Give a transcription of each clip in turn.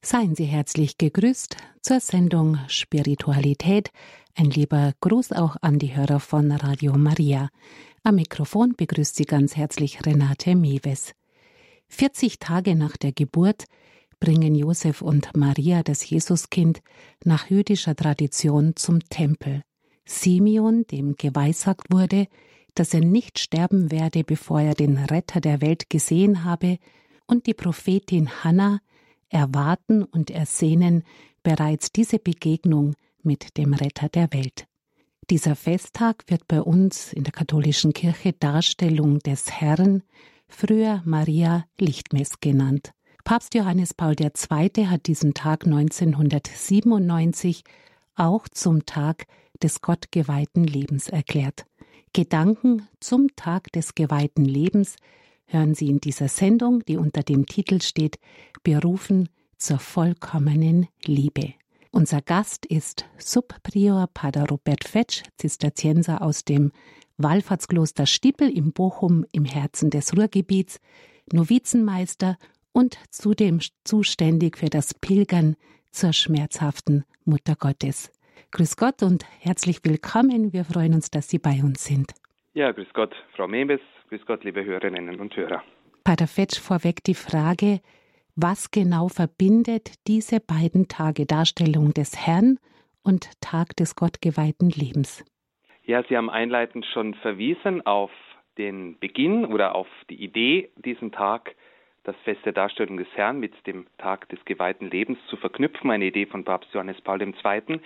Seien Sie herzlich gegrüßt zur Sendung Spiritualität. Ein lieber Gruß auch an die Hörer von Radio Maria. Am Mikrofon begrüßt Sie ganz herzlich Renate Mewes. 40 Tage nach der Geburt bringen Josef und Maria das Jesuskind nach jüdischer Tradition zum Tempel. Simeon, dem geweissagt wurde, dass er nicht sterben werde, bevor er den Retter der Welt gesehen habe, und die Prophetin Hannah, erwarten und ersehnen bereits diese Begegnung mit dem Retter der Welt. Dieser Festtag wird bei uns in der katholischen Kirche Darstellung des Herrn, früher Maria Lichtmess genannt. Papst Johannes Paul II. hat diesen Tag 1997 auch zum Tag des gottgeweihten Lebens erklärt. Gedanken zum Tag des geweihten Lebens hören Sie in dieser Sendung, die unter dem Titel steht Berufen zur vollkommenen Liebe. Unser Gast ist Subprior Pater Robert Fetsch, Zisterzienser aus dem Wallfahrtskloster Stippel im Bochum im Herzen des Ruhrgebiets, Novizenmeister und zudem zuständig für das Pilgern zur schmerzhaften Mutter Gottes. Grüß Gott und herzlich willkommen. Wir freuen uns, dass Sie bei uns sind. Ja, grüß Gott, Frau Mebes. Grüß Gott, liebe Hörerinnen und Hörer. Pater Fetsch, vorweg die Frage, was genau verbindet diese beiden Tage Darstellung des Herrn und Tag des gottgeweihten Lebens? Ja, Sie haben einleitend schon verwiesen auf den Beginn oder auf die Idee, diesen Tag, das Fest der Darstellung des Herrn mit dem Tag des geweihten Lebens zu verknüpfen, eine Idee von Papst Johannes Paul II.,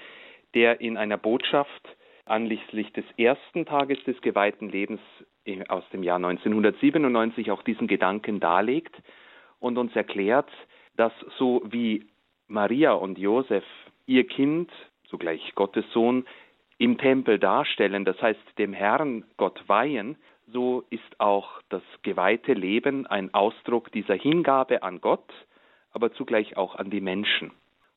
der in einer Botschaft anlässlich des ersten Tages des geweihten Lebens aus dem Jahr 1997 auch diesen Gedanken darlegt und uns erklärt, dass so wie Maria und Josef ihr Kind, zugleich Gottes Sohn, im Tempel darstellen, das heißt dem Herrn Gott weihen, so ist auch das geweihte Leben ein Ausdruck dieser Hingabe an Gott, aber zugleich auch an die Menschen.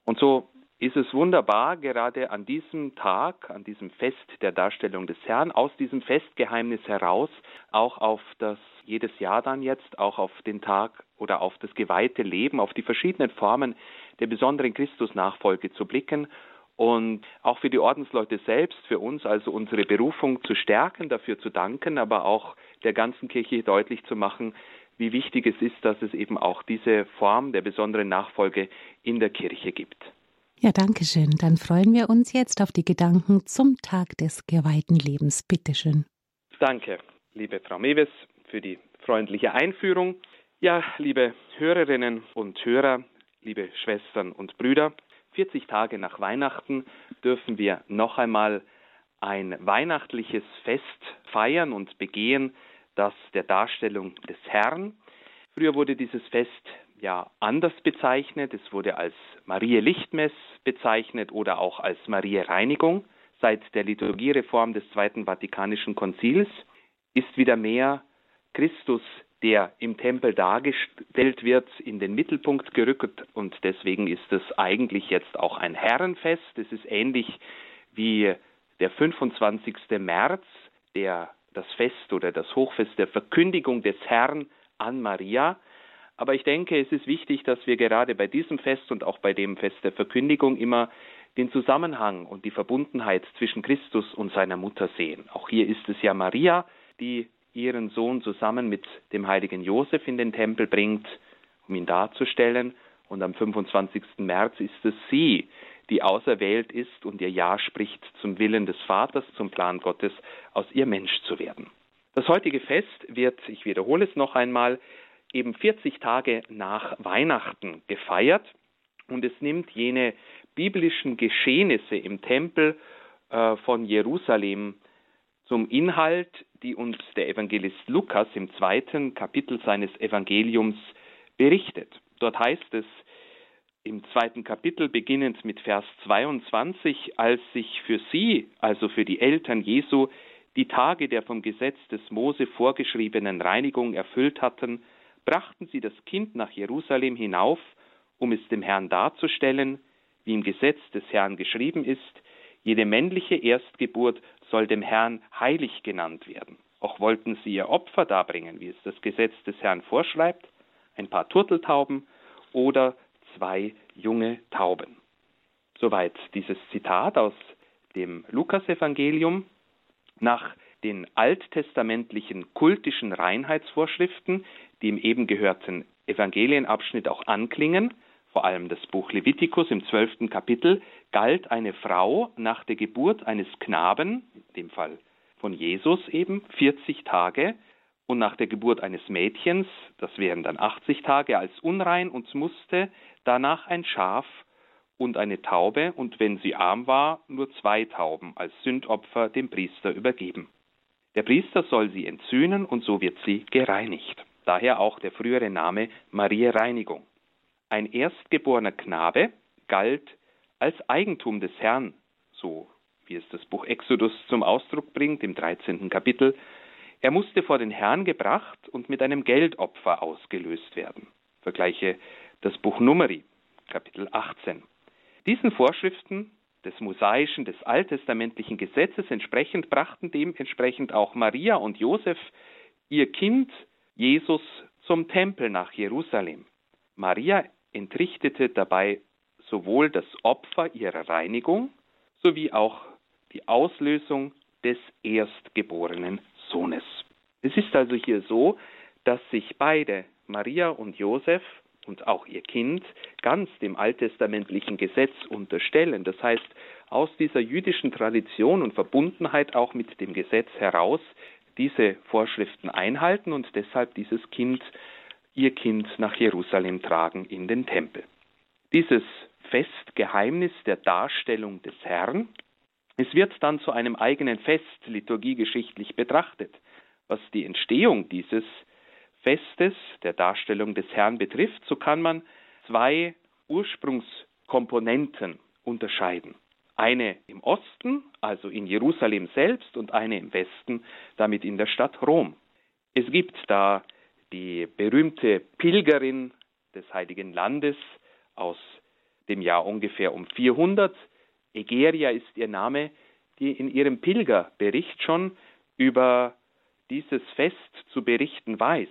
Und so ist es wunderbar, gerade an diesem Tag, an diesem Fest der Darstellung des Herrn, aus diesem Festgeheimnis heraus auch auf das jedes Jahr dann jetzt, auch auf den Tag oder auf das geweihte Leben, auf die verschiedenen Formen der besonderen Christusnachfolge zu blicken und auch für die Ordensleute selbst, für uns also unsere Berufung zu stärken, dafür zu danken, aber auch der ganzen Kirche deutlich zu machen, wie wichtig es ist, dass es eben auch diese Form der besonderen Nachfolge in der Kirche gibt. Ja, danke schön. Dann freuen wir uns jetzt auf die Gedanken zum Tag des geweihten Lebens. Bitte schön. Danke, liebe Frau Mewes, für die freundliche Einführung. Ja, liebe Hörerinnen und Hörer, liebe Schwestern und Brüder, 40 Tage nach Weihnachten dürfen wir noch einmal ein weihnachtliches Fest feiern und begehen, das der Darstellung des Herrn. Früher wurde dieses Fest ja anders bezeichnet. Es wurde als Marie Lichtmess bezeichnet oder auch als Marie Reinigung. Seit der Liturgiereform des Zweiten Vatikanischen Konzils ist wieder mehr Christus, der im Tempel dargestellt wird, in den Mittelpunkt gerückt und deswegen ist es eigentlich jetzt auch ein Herrenfest. Es ist ähnlich wie der 25. März, der das Fest oder das Hochfest der Verkündigung des Herrn an Maria. Aber ich denke, es ist wichtig, dass wir gerade bei diesem Fest und auch bei dem Fest der Verkündigung immer den Zusammenhang und die Verbundenheit zwischen Christus und seiner Mutter sehen. Auch hier ist es ja Maria, die ihren Sohn zusammen mit dem heiligen Josef in den Tempel bringt, um ihn darzustellen. Und am 25. März ist es sie, die auserwählt ist und ihr Ja spricht zum Willen des Vaters, zum Plan Gottes, aus ihr Mensch zu werden. Das heutige Fest wird, ich wiederhole es noch einmal, eben 40 Tage nach Weihnachten gefeiert und es nimmt jene biblischen Geschehnisse im Tempel äh, von Jerusalem zum Inhalt, die uns der Evangelist Lukas im zweiten Kapitel seines Evangeliums berichtet. Dort heißt es im zweiten Kapitel beginnend mit Vers 22, als sich für sie, also für die Eltern Jesu, die Tage der vom Gesetz des Mose vorgeschriebenen Reinigung erfüllt hatten, brachten sie das Kind nach Jerusalem hinauf, um es dem Herrn darzustellen, wie im Gesetz des Herrn geschrieben ist, jede männliche Erstgeburt soll dem Herrn heilig genannt werden. Auch wollten sie ihr Opfer darbringen, wie es das Gesetz des Herrn vorschreibt, ein paar Turteltauben oder zwei junge Tauben. Soweit dieses Zitat aus dem Lukasevangelium. Nach den alttestamentlichen kultischen Reinheitsvorschriften, die im eben gehörten Evangelienabschnitt auch anklingen, vor allem das Buch Levitikus im zwölften Kapitel, galt eine Frau nach der Geburt eines Knaben, in dem Fall von Jesus eben, 40 Tage und nach der Geburt eines Mädchens, das wären dann 80 Tage, als unrein und musste danach ein Schaf und eine Taube und wenn sie arm war, nur zwei Tauben als Sündopfer dem Priester übergeben. Der Priester soll sie entzünden und so wird sie gereinigt. Daher auch der frühere Name Maria Reinigung. Ein erstgeborener Knabe galt als Eigentum des Herrn, so wie es das Buch Exodus zum Ausdruck bringt im 13. Kapitel. Er musste vor den Herrn gebracht und mit einem Geldopfer ausgelöst werden. Vergleiche das Buch Numeri, Kapitel 18. Diesen Vorschriften des mosaischen, des alttestamentlichen Gesetzes entsprechend brachten dementsprechend auch Maria und Josef ihr Kind Jesus zum Tempel nach Jerusalem. Maria entrichtete dabei sowohl das Opfer ihrer Reinigung sowie auch die Auslösung des erstgeborenen Sohnes. Es ist also hier so, dass sich beide, Maria und Josef, und auch ihr Kind ganz dem alttestamentlichen Gesetz unterstellen. Das heißt, aus dieser jüdischen Tradition und Verbundenheit auch mit dem Gesetz heraus diese Vorschriften einhalten und deshalb dieses Kind, ihr Kind nach Jerusalem tragen in den Tempel. Dieses Festgeheimnis der Darstellung des Herrn, es wird dann zu einem eigenen Fest liturgiegeschichtlich betrachtet, was die Entstehung dieses Festes, der Darstellung des Herrn betrifft, so kann man zwei Ursprungskomponenten unterscheiden. Eine im Osten, also in Jerusalem selbst, und eine im Westen, damit in der Stadt Rom. Es gibt da die berühmte Pilgerin des Heiligen Landes aus dem Jahr ungefähr um 400. Egeria ist ihr Name, die in ihrem Pilgerbericht schon über dieses Fest zu berichten weiß.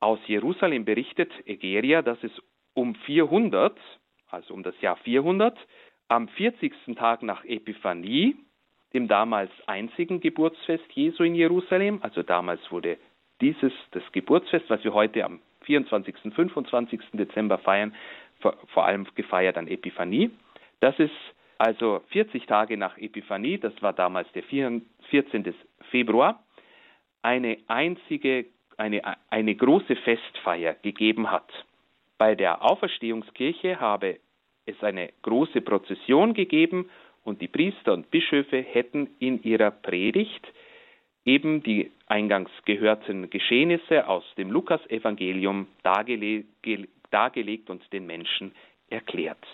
Aus Jerusalem berichtet Egeria, dass es um 400, also um das Jahr 400, am 40. Tag nach Epiphanie, dem damals einzigen Geburtsfest Jesu in Jerusalem, also damals wurde dieses, das Geburtsfest, was wir heute am 24. und 25. Dezember feiern, vor, vor allem gefeiert an Epiphanie. Das ist also 40 Tage nach Epiphanie, das war damals der 14. Februar, eine einzige eine, eine große Festfeier gegeben hat. Bei der Auferstehungskirche habe es eine große Prozession gegeben und die Priester und Bischöfe hätten in ihrer Predigt eben die eingangs gehörten Geschehnisse aus dem Lukasevangelium dargele dargelegt und den Menschen erklärt.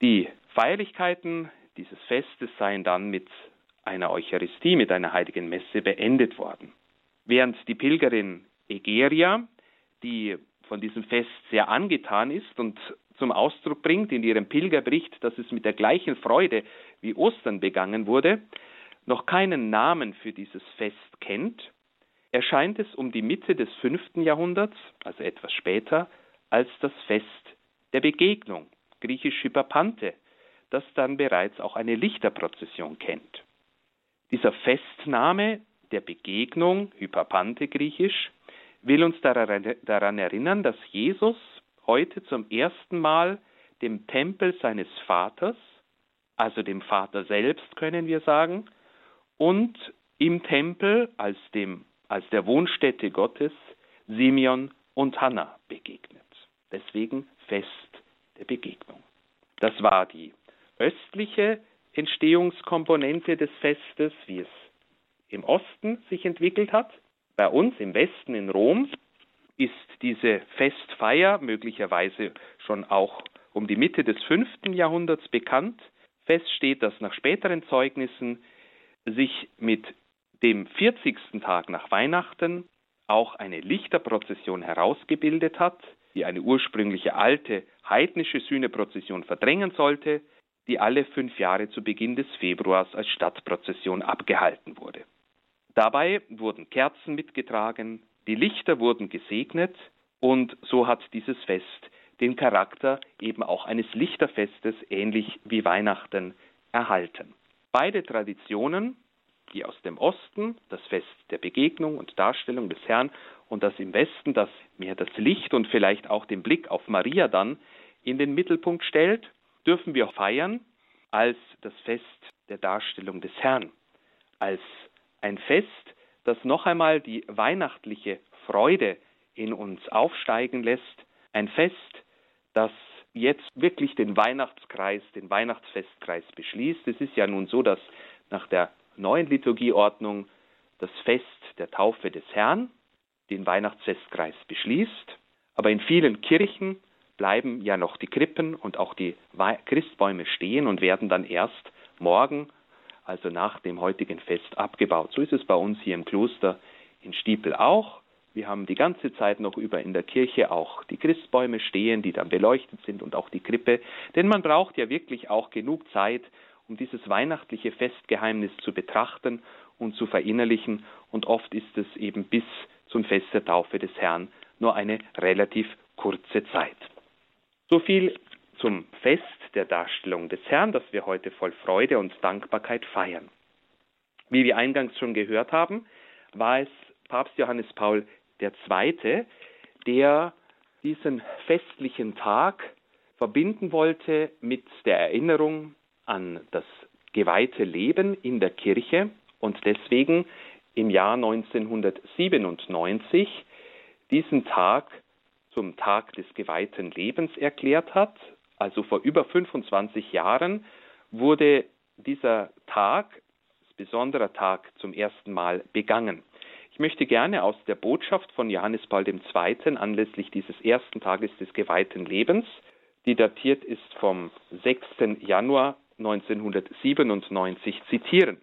Die Feierlichkeiten dieses Festes seien dann mit einer Eucharistie, mit einer heiligen Messe beendet worden während die Pilgerin Egeria, die von diesem Fest sehr angetan ist und zum Ausdruck bringt in ihrem Pilgerbericht, dass es mit der gleichen Freude wie Ostern begangen wurde, noch keinen Namen für dieses Fest kennt, erscheint es um die Mitte des fünften Jahrhunderts, also etwas später, als das Fest der Begegnung, griechisch Hyperpante, das dann bereits auch eine Lichterprozession kennt. Dieser Festname der Begegnung, Hyperpante griechisch, will uns daran erinnern, dass Jesus heute zum ersten Mal dem Tempel seines Vaters, also dem Vater selbst können wir sagen, und im Tempel als, dem, als der Wohnstätte Gottes Simeon und Hannah begegnet. Deswegen Fest der Begegnung. Das war die östliche Entstehungskomponente des Festes, wie es im Osten sich entwickelt hat. Bei uns im Westen in Rom ist diese Festfeier möglicherweise schon auch um die Mitte des fünften Jahrhunderts bekannt. Fest steht, dass nach späteren Zeugnissen sich mit dem 40. Tag nach Weihnachten auch eine Lichterprozession herausgebildet hat, die eine ursprüngliche alte heidnische Sühneprozession verdrängen sollte, die alle fünf Jahre zu Beginn des Februars als Stadtprozession abgehalten wurde. Dabei wurden Kerzen mitgetragen, die Lichter wurden gesegnet und so hat dieses Fest den Charakter eben auch eines Lichterfestes, ähnlich wie Weihnachten, erhalten. Beide Traditionen, die aus dem Osten, das Fest der Begegnung und Darstellung des Herrn, und das im Westen, das mehr das Licht und vielleicht auch den Blick auf Maria dann in den Mittelpunkt stellt, dürfen wir feiern als das Fest der Darstellung des Herrn, als ein Fest, das noch einmal die weihnachtliche Freude in uns aufsteigen lässt, ein Fest, das jetzt wirklich den Weihnachtskreis, den Weihnachtsfestkreis beschließt. Es ist ja nun so, dass nach der neuen Liturgieordnung das Fest der Taufe des Herrn den Weihnachtsfestkreis beschließt, aber in vielen Kirchen bleiben ja noch die Krippen und auch die Christbäume stehen und werden dann erst morgen, also nach dem heutigen Fest, abgebaut. So ist es bei uns hier im Kloster in Stiepel auch. Wir haben die ganze Zeit noch über in der Kirche auch die Christbäume stehen, die dann beleuchtet sind und auch die Krippe. Denn man braucht ja wirklich auch genug Zeit, um dieses weihnachtliche Festgeheimnis zu betrachten und zu verinnerlichen. Und oft ist es eben bis zum Fest der Taufe des Herrn nur eine relativ kurze Zeit. So viel zum Fest der Darstellung des Herrn, das wir heute voll Freude und Dankbarkeit feiern. Wie wir eingangs schon gehört haben, war es Papst Johannes Paul II., der diesen festlichen Tag verbinden wollte mit der Erinnerung an das geweihte Leben in der Kirche und deswegen im Jahr 1997 diesen Tag zum Tag des geweihten Lebens erklärt hat. Also vor über 25 Jahren wurde dieser Tag, besonderer Tag, zum ersten Mal begangen. Ich möchte gerne aus der Botschaft von Johannes Paul II. anlässlich dieses ersten Tages des geweihten Lebens, die datiert ist vom 6. Januar 1997, zitieren.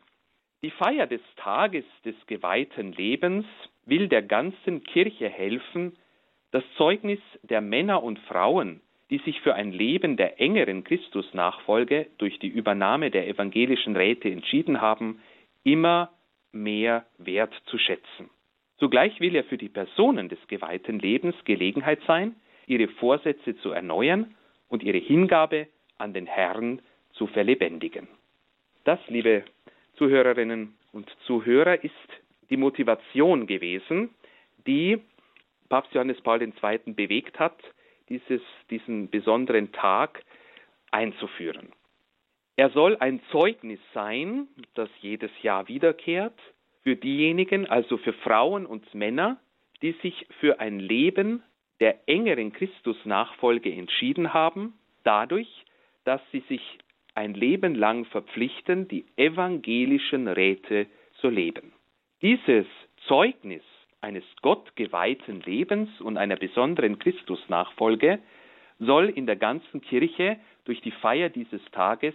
Die Feier des Tages des geweihten Lebens will der ganzen Kirche helfen, das Zeugnis der Männer und Frauen, die sich für ein Leben der engeren Christusnachfolge durch die Übernahme der evangelischen Räte entschieden haben, immer mehr wert zu schätzen. Zugleich will er für die Personen des geweihten Lebens Gelegenheit sein, ihre Vorsätze zu erneuern und ihre Hingabe an den Herrn zu verlebendigen. Das, liebe Zuhörerinnen und Zuhörer, ist die Motivation gewesen, die Papst Johannes Paul II. bewegt hat, dieses, diesen besonderen Tag einzuführen. Er soll ein Zeugnis sein, das jedes Jahr wiederkehrt, für diejenigen, also für Frauen und Männer, die sich für ein Leben der engeren Christusnachfolge entschieden haben, dadurch, dass sie sich ein Leben lang verpflichten, die evangelischen Räte zu leben. Dieses Zeugnis eines gottgeweihten Lebens und einer besonderen Christusnachfolge soll in der ganzen Kirche durch die Feier dieses Tages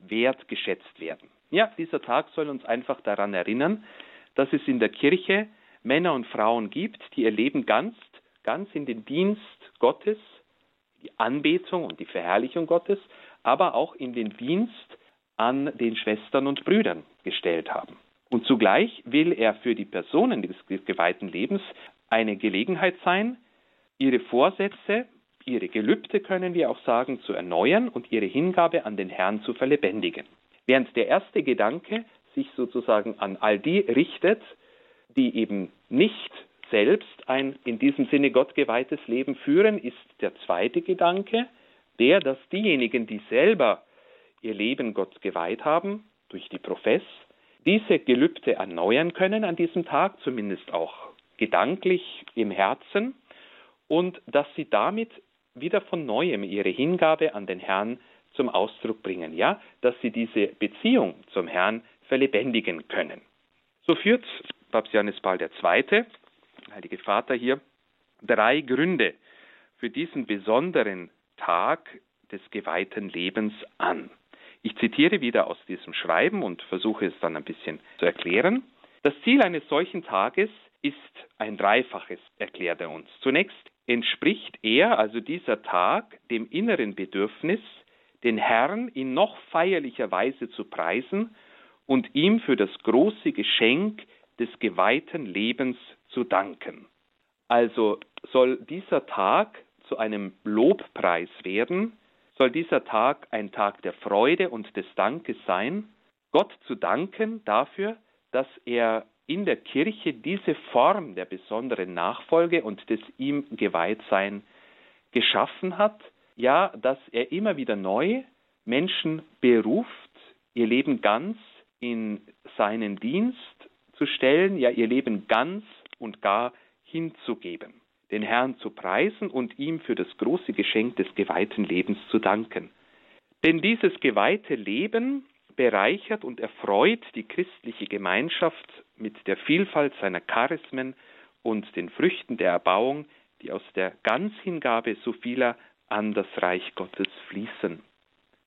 wertgeschätzt werden. Ja, dieser Tag soll uns einfach daran erinnern, dass es in der Kirche Männer und Frauen gibt, die ihr Leben ganz, ganz in den Dienst Gottes, die Anbetung und die Verherrlichung Gottes, aber auch in den Dienst an den Schwestern und Brüdern gestellt haben. Und zugleich will er für die Personen des geweihten Lebens eine Gelegenheit sein, ihre Vorsätze, ihre Gelübde können wir auch sagen, zu erneuern und ihre Hingabe an den Herrn zu verlebendigen. Während der erste Gedanke sich sozusagen an all die richtet, die eben nicht selbst ein in diesem Sinne gottgeweihtes Leben führen, ist der zweite Gedanke, der, dass diejenigen, die selber ihr Leben Gott geweiht haben, durch die Profess, diese Gelübde erneuern können an diesem Tag, zumindest auch gedanklich im Herzen, und dass sie damit wieder von neuem ihre Hingabe an den Herrn zum Ausdruck bringen, ja, dass sie diese Beziehung zum Herrn verlebendigen können. So führt Papst Johannes Paul II., Heilige Vater hier, drei Gründe für diesen besonderen Tag des geweihten Lebens an. Ich zitiere wieder aus diesem Schreiben und versuche es dann ein bisschen zu erklären. Das Ziel eines solchen Tages ist ein dreifaches, erklärt er uns. Zunächst entspricht er, also dieser Tag, dem inneren Bedürfnis, den Herrn in noch feierlicher Weise zu preisen und ihm für das große Geschenk des geweihten Lebens zu danken. Also soll dieser Tag zu einem Lobpreis werden, soll dieser Tag ein Tag der Freude und des Dankes sein, Gott zu danken dafür, dass er in der Kirche diese Form der besonderen Nachfolge und des ihm Geweihtsein geschaffen hat, ja, dass er immer wieder neu Menschen beruft, ihr Leben ganz in seinen Dienst zu stellen, ja ihr Leben ganz und gar hinzugeben, den Herrn zu preisen und ihm für das große Geschenk des geweihten Lebens zu danken. Denn dieses geweihte Leben bereichert und erfreut die christliche Gemeinschaft mit der Vielfalt seiner Charismen und den Früchten der Erbauung, die aus der Ganzhingabe so vieler an das Reich Gottes fließen.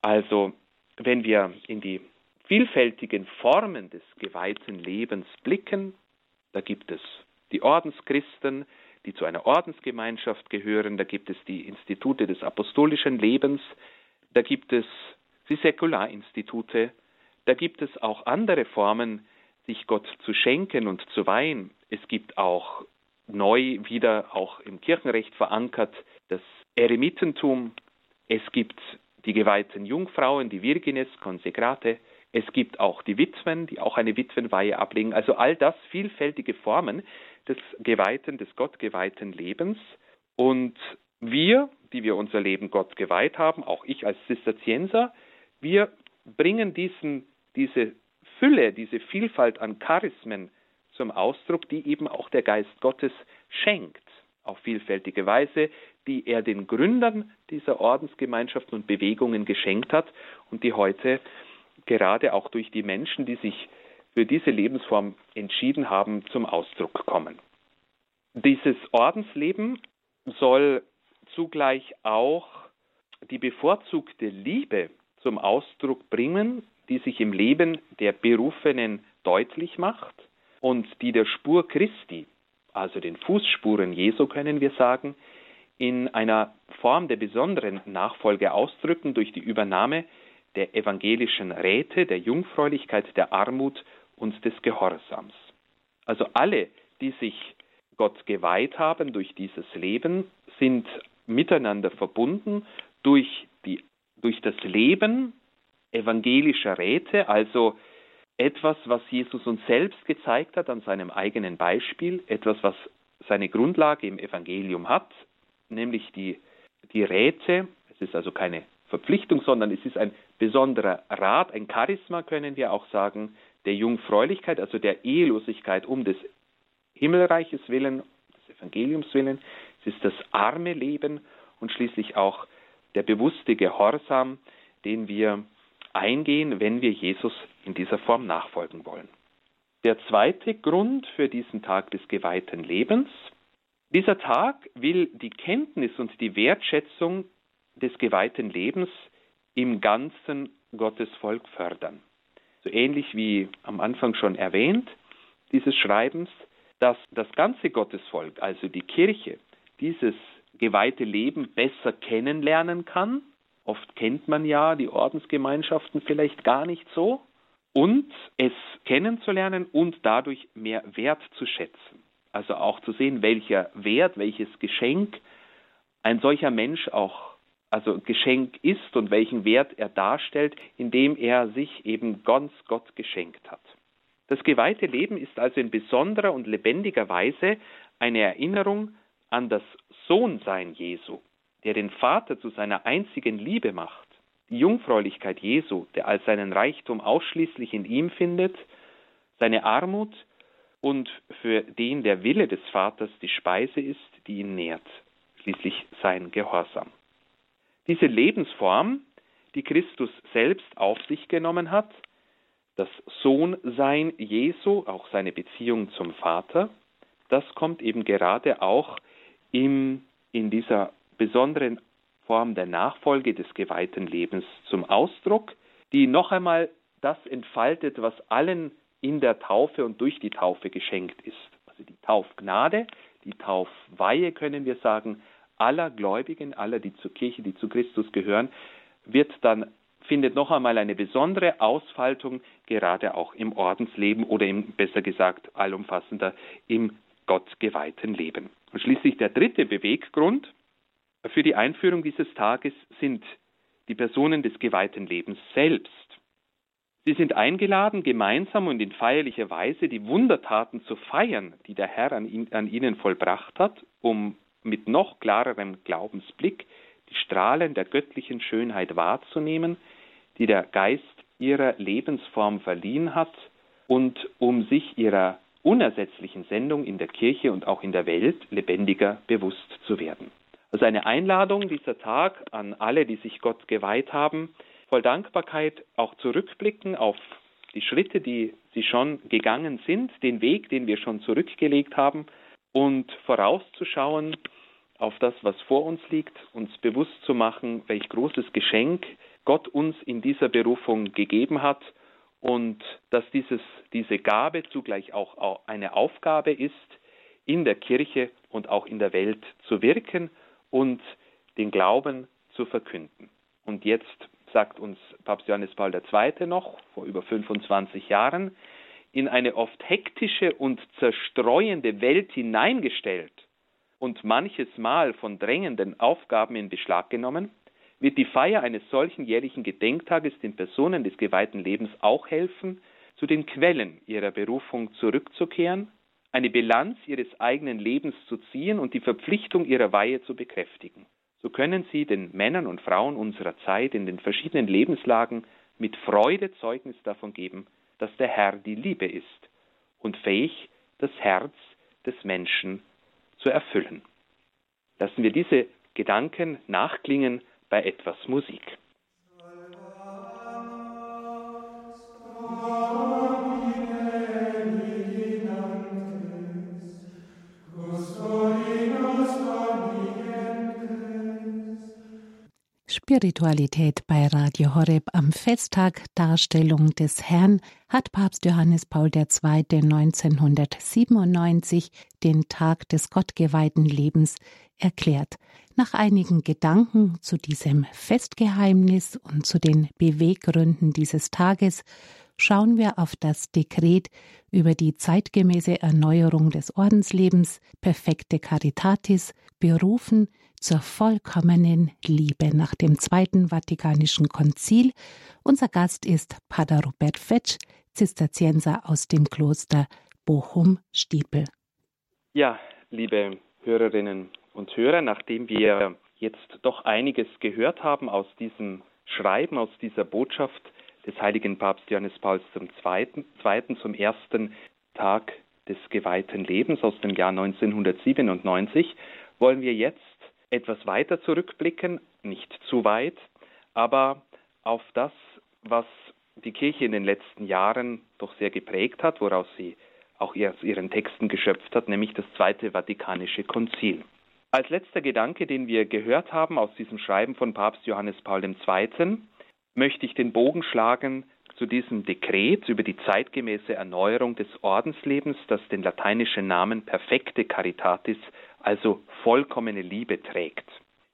Also, wenn wir in die vielfältigen Formen des geweihten Lebens blicken, da gibt es die Ordenschristen, die zu einer Ordensgemeinschaft gehören, da gibt es die Institute des apostolischen Lebens, da gibt es die Säkularinstitute, da gibt es auch andere Formen, sich Gott zu schenken und zu weihen. Es gibt auch neu wieder auch im Kirchenrecht verankert das Eremitentum. Es gibt die geweihten Jungfrauen, die Virgines Consecrate. Es gibt auch die Witwen, die auch eine Witwenweihe ablegen. Also all das vielfältige Formen des geweihten, des gottgeweihten Lebens. Und wir, die wir unser Leben Gott geweiht haben, auch ich als Zisterzienser, wir bringen diesen, diese Fülle, diese Vielfalt an Charismen zum Ausdruck, die eben auch der Geist Gottes schenkt, auf vielfältige Weise, die er den Gründern dieser Ordensgemeinschaften und Bewegungen geschenkt hat und die heute gerade auch durch die Menschen, die sich für diese Lebensform entschieden haben, zum Ausdruck kommen. Dieses Ordensleben soll zugleich auch die bevorzugte Liebe zum Ausdruck bringen, die sich im Leben der Berufenen deutlich macht und die der Spur Christi, also den Fußspuren Jesu können wir sagen, in einer Form der besonderen Nachfolge ausdrücken durch die Übernahme der evangelischen Räte, der Jungfräulichkeit, der Armut und des Gehorsams. Also alle, die sich Gott geweiht haben durch dieses Leben, sind miteinander verbunden durch, die, durch das Leben evangelischer Räte, also etwas, was Jesus uns selbst gezeigt hat an seinem eigenen Beispiel, etwas, was seine Grundlage im Evangelium hat, nämlich die, die Räte. Es ist also keine Verpflichtung, sondern es ist ein besonderer Rat, ein Charisma, können wir auch sagen, der Jungfräulichkeit, also der Ehelosigkeit um des Himmelreiches willen, des Evangeliums willen. Es ist das arme Leben und schließlich auch der bewusste Gehorsam, den wir eingehen, wenn wir Jesus in dieser Form nachfolgen wollen. Der zweite Grund für diesen Tag des geweihten Lebens. Dieser Tag will die Kenntnis und die Wertschätzung des geweihten Lebens im ganzen Gottesvolk fördern. So ähnlich wie am Anfang schon erwähnt, dieses Schreibens, dass das ganze Gottesvolk, also die Kirche, dieses geweihte Leben besser kennenlernen kann Oft kennt man ja die Ordensgemeinschaften vielleicht gar nicht so. Und es kennenzulernen und dadurch mehr Wert zu schätzen. Also auch zu sehen, welcher Wert, welches Geschenk ein solcher Mensch auch, also Geschenk ist und welchen Wert er darstellt, indem er sich eben ganz Gott geschenkt hat. Das geweihte Leben ist also in besonderer und lebendiger Weise eine Erinnerung an das Sohnsein Jesu, der den Vater zu seiner einzigen Liebe macht, die Jungfräulichkeit Jesu, der als seinen Reichtum ausschließlich in ihm findet, seine Armut und für den der Wille des Vaters die Speise ist, die ihn nährt, schließlich sein Gehorsam. Diese Lebensform, die Christus selbst auf sich genommen hat, das Sohnsein Jesu, auch seine Beziehung zum Vater, das kommt eben gerade auch im, in dieser besonderen Form der Nachfolge des geweihten Lebens zum Ausdruck, die noch einmal das entfaltet, was allen in der Taufe und durch die Taufe geschenkt ist. Also die Taufgnade, die Taufweihe können wir sagen, aller Gläubigen, aller, die zur Kirche, die zu Christus gehören, wird dann findet noch einmal eine besondere Ausfaltung, gerade auch im Ordensleben oder im, besser gesagt, allumfassender im Gott geweihten Leben. Und schließlich der dritte Beweggrund, für die Einführung dieses Tages sind die Personen des geweihten Lebens selbst. Sie sind eingeladen, gemeinsam und in feierlicher Weise die Wundertaten zu feiern, die der Herr an, ihn, an ihnen vollbracht hat, um mit noch klarerem Glaubensblick die Strahlen der göttlichen Schönheit wahrzunehmen, die der Geist ihrer Lebensform verliehen hat und um sich ihrer unersetzlichen Sendung in der Kirche und auch in der Welt lebendiger bewusst zu werden. Also eine Einladung dieser Tag an alle, die sich Gott geweiht haben, voll Dankbarkeit auch zurückblicken auf die Schritte, die sie schon gegangen sind, den Weg, den wir schon zurückgelegt haben und vorauszuschauen auf das, was vor uns liegt, uns bewusst zu machen, welch großes Geschenk Gott uns in dieser Berufung gegeben hat und dass dieses, diese Gabe zugleich auch eine Aufgabe ist, in der Kirche und auch in der Welt zu wirken und den Glauben zu verkünden. Und jetzt sagt uns Papst Johannes Paul II. noch, vor über 25 Jahren, in eine oft hektische und zerstreuende Welt hineingestellt und manches Mal von drängenden Aufgaben in Beschlag genommen, wird die Feier eines solchen jährlichen Gedenktages den Personen des geweihten Lebens auch helfen, zu den Quellen ihrer Berufung zurückzukehren, eine Bilanz ihres eigenen Lebens zu ziehen und die Verpflichtung ihrer Weihe zu bekräftigen. So können sie den Männern und Frauen unserer Zeit in den verschiedenen Lebenslagen mit Freude Zeugnis davon geben, dass der Herr die Liebe ist und fähig, das Herz des Menschen zu erfüllen. Lassen wir diese Gedanken nachklingen bei etwas Musik. Spiritualität bei Radio Horeb am Festtag Darstellung des Herrn hat Papst Johannes Paul II. 1997 den Tag des gottgeweihten Lebens erklärt. Nach einigen Gedanken zu diesem Festgeheimnis und zu den Beweggründen dieses Tages schauen wir auf das Dekret über die zeitgemäße Erneuerung des Ordenslebens, perfekte Caritatis, berufen zur vollkommenen Liebe nach dem Zweiten Vatikanischen Konzil. Unser Gast ist Pater Robert Fetsch, Zisterzienser aus dem Kloster Bochum-Stiepel. Ja, liebe Hörerinnen und Hörer, nachdem wir jetzt doch einiges gehört haben aus diesem Schreiben, aus dieser Botschaft des heiligen Papst Johannes Pauls II. zum ersten Tag des geweihten Lebens aus dem Jahr 1997, wollen wir jetzt etwas weiter zurückblicken, nicht zu weit, aber auf das, was die Kirche in den letzten Jahren doch sehr geprägt hat, woraus sie auch aus ihren Texten geschöpft hat, nämlich das Zweite Vatikanische Konzil. Als letzter Gedanke, den wir gehört haben aus diesem Schreiben von Papst Johannes Paul II., möchte ich den Bogen schlagen zu diesem Dekret über die zeitgemäße Erneuerung des Ordenslebens, das den lateinischen Namen Perfekte Caritatis, also vollkommene Liebe trägt.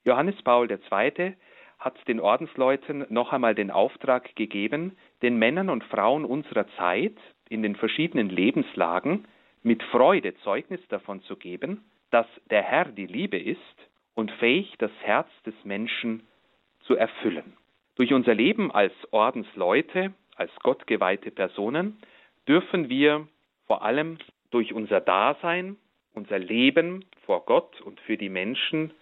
Johannes Paul II. hat den Ordensleuten noch einmal den Auftrag gegeben, den Männern und Frauen unserer Zeit in den verschiedenen Lebenslagen mit Freude Zeugnis davon zu geben, dass der Herr die Liebe ist und fähig, das Herz des Menschen zu erfüllen. Durch unser Leben als Ordensleute, als gottgeweihte Personen, dürfen wir vor allem durch unser Dasein, unser Leben vor Gott und für die Menschen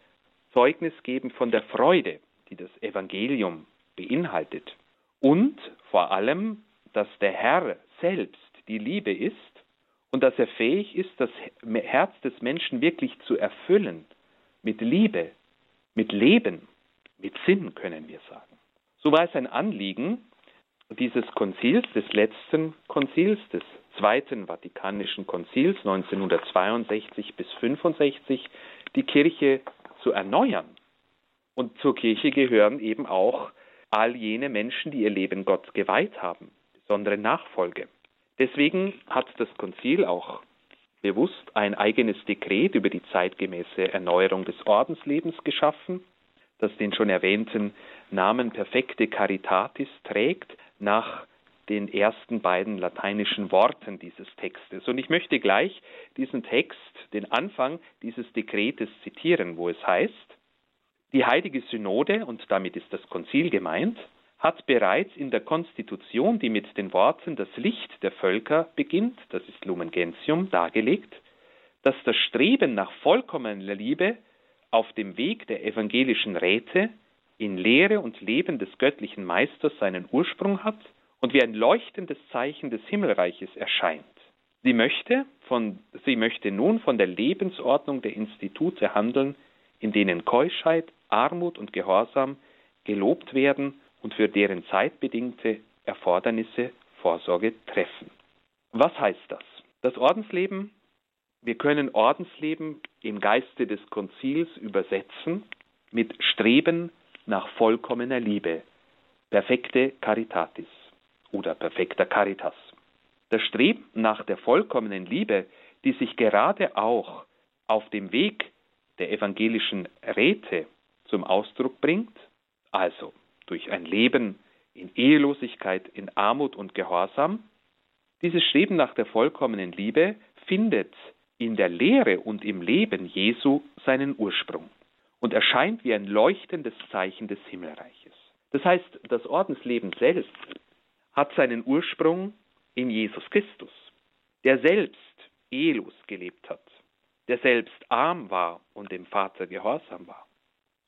Zeugnis geben von der Freude, die das Evangelium beinhaltet. Und vor allem, dass der Herr selbst die Liebe ist und dass er fähig ist, das Herz des Menschen wirklich zu erfüllen mit Liebe, mit Leben, mit Sinn, können wir sagen. So war es ein Anliegen dieses Konzils, des letzten Konzils, des Zweiten Vatikanischen Konzils 1962 bis 65, die Kirche zu erneuern. Und zur Kirche gehören eben auch all jene Menschen, die ihr Leben Gott geweiht haben, besondere Nachfolge. Deswegen hat das Konzil auch bewusst ein eigenes Dekret über die zeitgemäße Erneuerung des Ordenslebens geschaffen, das den schon erwähnten Namen Perfekte Caritatis trägt, nach den ersten beiden lateinischen Worten dieses Textes. Und ich möchte gleich diesen Text, den Anfang dieses Dekretes zitieren, wo es heißt, Die Heilige Synode, und damit ist das Konzil gemeint, hat bereits in der Konstitution, die mit den Worten das Licht der Völker beginnt, das ist Lumen Gentium, dargelegt, dass das Streben nach vollkommener Liebe auf dem Weg der evangelischen Räte in Lehre und Leben des göttlichen Meisters seinen Ursprung hat und wie ein leuchtendes Zeichen des Himmelreiches erscheint. Sie möchte, von, sie möchte nun von der Lebensordnung der Institute handeln, in denen Keuschheit, Armut und Gehorsam gelobt werden und für deren zeitbedingte Erfordernisse Vorsorge treffen. Was heißt das? Das Ordensleben, wir können Ordensleben im Geiste des Konzils übersetzen mit Streben nach vollkommener Liebe, perfekte Caritatis oder perfekter Caritas. Das Streben nach der vollkommenen Liebe, die sich gerade auch auf dem Weg der evangelischen Räte zum Ausdruck bringt, also durch ein Leben in Ehelosigkeit, in Armut und Gehorsam, dieses Streben nach der vollkommenen Liebe findet in der Lehre und im Leben Jesu seinen Ursprung und erscheint wie ein leuchtendes Zeichen des Himmelreiches. Das heißt, das Ordensleben selbst hat seinen Ursprung in Jesus Christus, der selbst ehelos gelebt hat, der selbst arm war und dem Vater gehorsam war.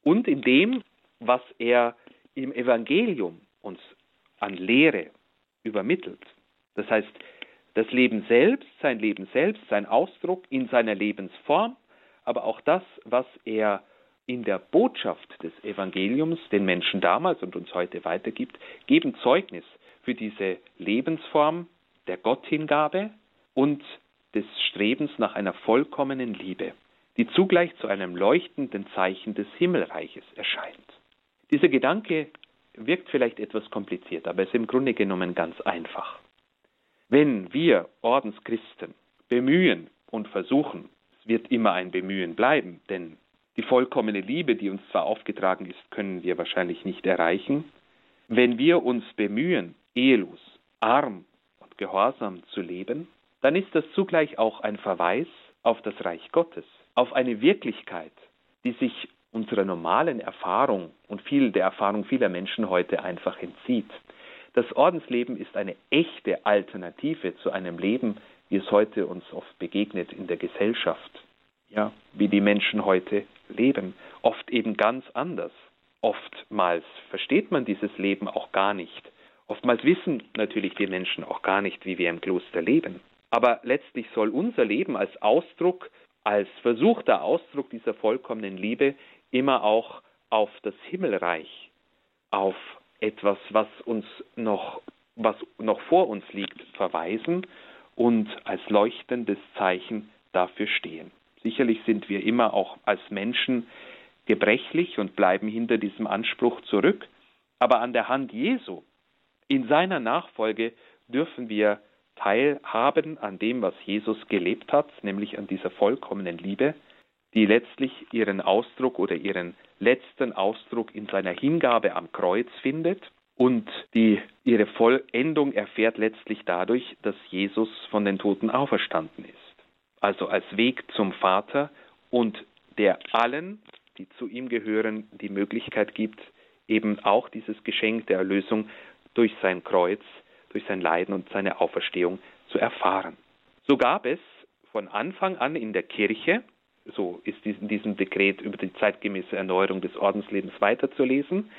Und in dem, was er im Evangelium uns an Lehre übermittelt. Das heißt, das Leben selbst, sein Leben selbst, sein Ausdruck in seiner Lebensform, aber auch das, was er in der Botschaft des Evangeliums den Menschen damals und uns heute weitergibt, geben Zeugnis für diese Lebensform der Gotthingabe und des Strebens nach einer vollkommenen Liebe, die zugleich zu einem leuchtenden Zeichen des Himmelreiches erscheint. Dieser Gedanke wirkt vielleicht etwas kompliziert, aber ist im Grunde genommen ganz einfach. Wenn wir Ordenschristen bemühen und versuchen, es wird immer ein Bemühen bleiben, denn die vollkommene Liebe, die uns zwar aufgetragen ist, können wir wahrscheinlich nicht erreichen. Wenn wir uns bemühen, ehelos, arm und gehorsam zu leben, dann ist das zugleich auch ein Verweis auf das Reich Gottes, auf eine Wirklichkeit, die sich unserer normalen Erfahrung und viel der Erfahrung vieler Menschen heute einfach entzieht. Das Ordensleben ist eine echte Alternative zu einem Leben, wie es heute uns oft begegnet in der Gesellschaft. Ja, wie die Menschen heute leben, oft eben ganz anders. Oftmals versteht man dieses Leben auch gar nicht. Oftmals wissen natürlich die Menschen auch gar nicht, wie wir im Kloster leben. Aber letztlich soll unser Leben als Ausdruck, als versuchter Ausdruck dieser vollkommenen Liebe immer auch auf das Himmelreich, auf etwas, was uns noch, was noch vor uns liegt, verweisen und als leuchtendes Zeichen dafür stehen. Sicherlich sind wir immer auch als Menschen gebrechlich und bleiben hinter diesem Anspruch zurück, aber an der Hand Jesu, in seiner Nachfolge, dürfen wir teilhaben an dem, was Jesus gelebt hat, nämlich an dieser vollkommenen Liebe, die letztlich ihren Ausdruck oder ihren letzten Ausdruck in seiner Hingabe am Kreuz findet und die ihre Vollendung erfährt letztlich dadurch, dass Jesus von den Toten auferstanden ist. Also als Weg zum Vater und der allen, die zu ihm gehören, die Möglichkeit gibt, eben auch dieses Geschenk der Erlösung durch sein Kreuz, durch sein Leiden und seine Auferstehung zu erfahren. So gab es von Anfang an in der Kirche so ist in diesem Dekret über die zeitgemäße Erneuerung des Ordenslebens weiterzulesen.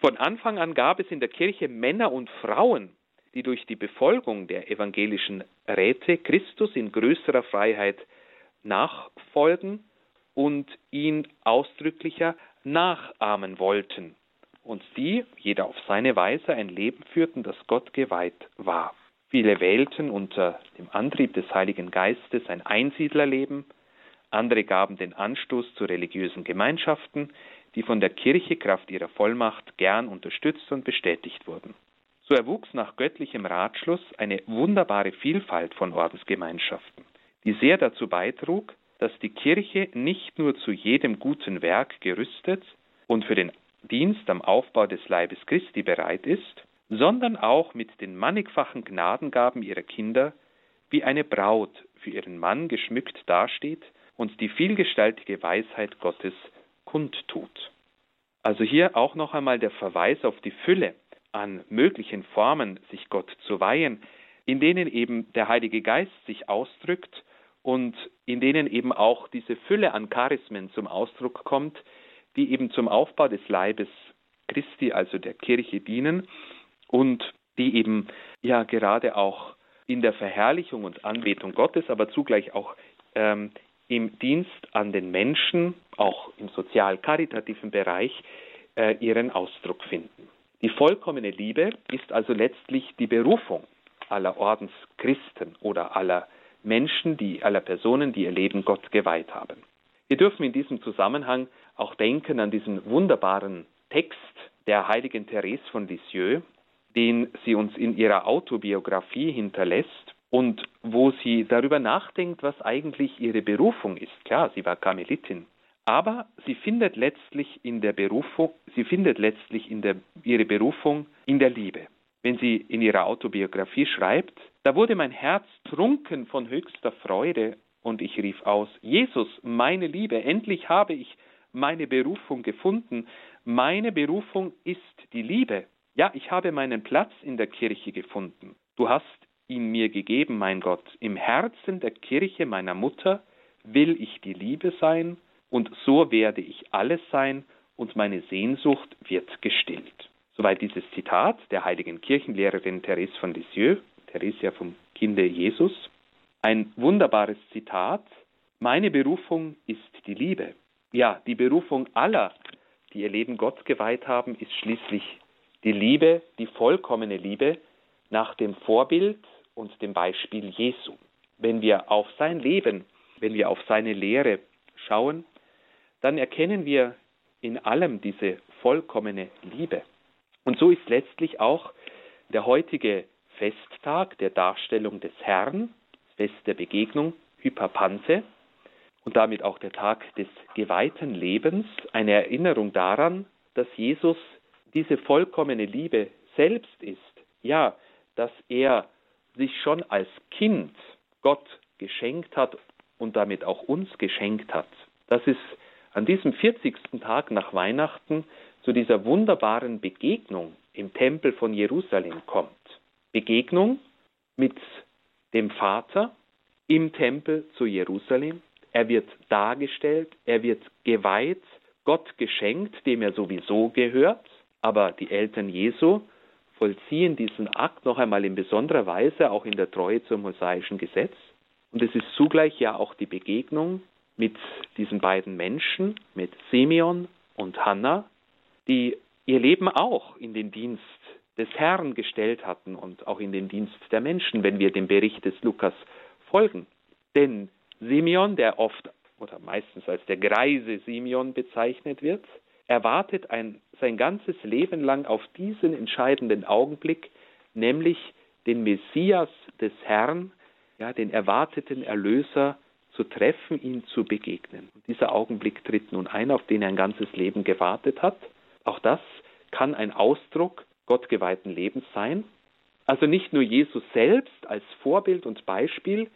Von Anfang an gab es in der Kirche Männer und Frauen, die durch die Befolgung der evangelischen Räte Christus in größerer Freiheit nachfolgen und ihn ausdrücklicher nachahmen wollten und die, jeder auf seine Weise, ein Leben führten, das Gott geweiht war. Viele wählten unter dem Antrieb des Heiligen Geistes ein Einsiedlerleben, andere gaben den Anstoß zu religiösen Gemeinschaften, die von der Kirche Kraft ihrer Vollmacht gern unterstützt und bestätigt wurden. So erwuchs nach göttlichem Ratschluss eine wunderbare Vielfalt von Ordensgemeinschaften, die sehr dazu beitrug, dass die Kirche nicht nur zu jedem guten Werk gerüstet und für den Dienst am Aufbau des Leibes Christi bereit ist, sondern auch mit den mannigfachen Gnadengaben ihrer Kinder wie eine Braut für ihren Mann geschmückt dasteht und die vielgestaltige Weisheit Gottes kundtut. Also hier auch noch einmal der Verweis auf die Fülle an möglichen Formen, sich Gott zu weihen, in denen eben der Heilige Geist sich ausdrückt und in denen eben auch diese Fülle an Charismen zum Ausdruck kommt, die eben zum Aufbau des Leibes Christi, also der Kirche, dienen und die eben ja gerade auch in der Verherrlichung und Anbetung Gottes, aber zugleich auch ähm, im Dienst an den Menschen, auch im sozial-karitativen Bereich, äh, ihren Ausdruck finden. Die vollkommene Liebe ist also letztlich die Berufung aller Ordenschristen oder aller Menschen, die aller Personen, die ihr Leben Gott geweiht haben. Wir dürfen in diesem Zusammenhang auch denken an diesen wunderbaren Text der heiligen Therese von Lisieux, den sie uns in ihrer Autobiografie hinterlässt und wo sie darüber nachdenkt, was eigentlich ihre Berufung ist. Klar, sie war Karmelitin, aber sie findet letztlich in der Berufung, sie findet letztlich in der, ihre Berufung in der Liebe. Wenn sie in ihrer Autobiografie schreibt, da wurde mein Herz trunken von höchster Freude und ich rief aus, Jesus, meine Liebe, endlich habe ich meine Berufung gefunden. Meine Berufung ist die Liebe. Ja, ich habe meinen Platz in der Kirche gefunden. Du hast ihn mir gegeben, mein Gott. Im Herzen der Kirche meiner Mutter will ich die Liebe sein und so werde ich alles sein und meine Sehnsucht wird gestillt. Soweit dieses Zitat der heiligen Kirchenlehrerin Therese von Lisieux, Theresia vom Kinde Jesus. Ein wunderbares Zitat. Meine Berufung ist die Liebe. Ja, die Berufung aller, die ihr Leben Gott geweiht haben, ist schließlich die Liebe, die vollkommene Liebe nach dem Vorbild und dem Beispiel Jesu. Wenn wir auf sein Leben, wenn wir auf seine Lehre schauen, dann erkennen wir in allem diese vollkommene Liebe. Und so ist letztlich auch der heutige Festtag der Darstellung des Herrn, Fest der Begegnung, Hyperpanse, und damit auch der Tag des geweihten Lebens, eine Erinnerung daran, dass Jesus diese vollkommene Liebe selbst ist. Ja, dass er sich schon als Kind Gott geschenkt hat und damit auch uns geschenkt hat. Das ist an diesem 40. Tag nach Weihnachten zu dieser wunderbaren Begegnung im Tempel von Jerusalem kommt. Begegnung mit dem Vater im Tempel zu Jerusalem. Er wird dargestellt, er wird geweiht, Gott geschenkt, dem er sowieso gehört. Aber die Eltern Jesu vollziehen diesen Akt noch einmal in besonderer Weise, auch in der Treue zum mosaischen Gesetz. Und es ist zugleich ja auch die Begegnung mit diesen beiden Menschen, mit Simeon und Hannah, die ihr Leben auch in den Dienst des Herrn gestellt hatten und auch in den Dienst der Menschen, wenn wir dem Bericht des Lukas folgen. Denn Simeon, der oft oder meistens als der greise Simeon bezeichnet wird, erwartet ein, sein ganzes Leben lang auf diesen entscheidenden Augenblick, nämlich den Messias des Herrn, ja, den erwarteten Erlöser zu treffen, ihm zu begegnen. Und dieser Augenblick tritt nun ein, auf den er ein ganzes Leben gewartet hat. Auch das kann ein Ausdruck gottgeweihten Lebens sein. Also nicht nur Jesus selbst als Vorbild und Beispiel